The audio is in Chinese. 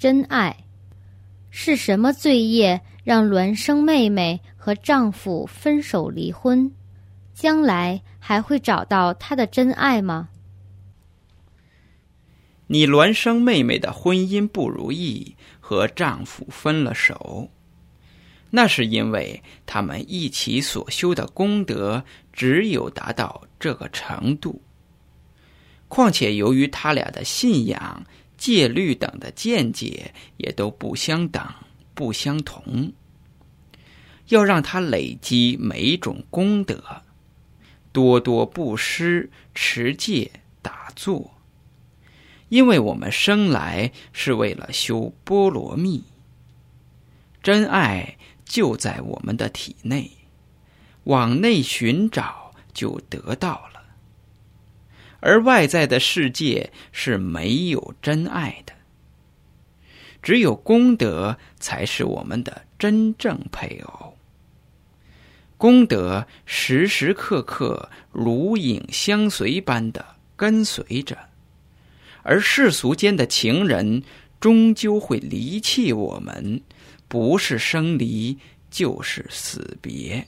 真爱。是什么罪业让孪生妹妹和丈夫分手离婚？将来还会找到她的真爱吗？你孪生妹妹的婚姻不如意，和丈夫分了手，那是因为他们一起所修的功德只有达到这个程度。况且，由于他俩的信仰、戒律等的见解也都不相等、不相同，要让他累积每种功德，多多布施、持戒、打坐。因为我们生来是为了修波罗蜜，真爱就在我们的体内，往内寻找就得到了。而外在的世界是没有真爱的，只有功德才是我们的真正配偶。功德时时刻刻如影相随般的跟随着。而世俗间的情人终究会离弃我们，不是生离就是死别。